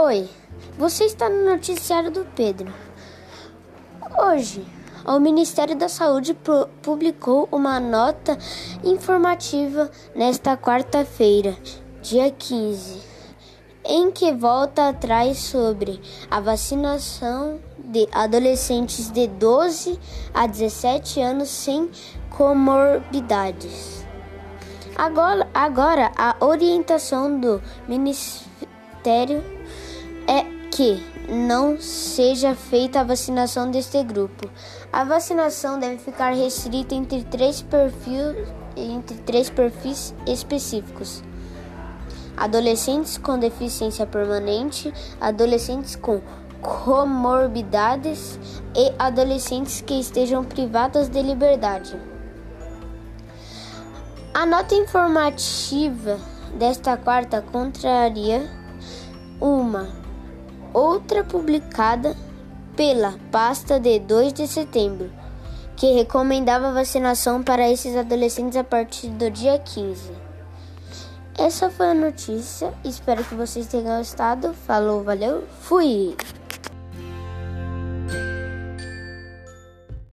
Oi, você está no noticiário do Pedro. Hoje, o Ministério da Saúde publicou uma nota informativa nesta quarta-feira, dia 15, em que volta atrás sobre a vacinação de adolescentes de 12 a 17 anos sem comorbidades. Agora, agora a orientação do Ministério que não seja feita a vacinação deste grupo. A vacinação deve ficar restrita entre três perfis, entre três perfis específicos: adolescentes com deficiência permanente, adolescentes com comorbidades e adolescentes que estejam privados de liberdade. A nota informativa desta quarta contraria uma outra publicada pela pasta de 2 de setembro, que recomendava vacinação para esses adolescentes a partir do dia 15. Essa foi a notícia. Espero que vocês tenham gostado. Falou, valeu, fui!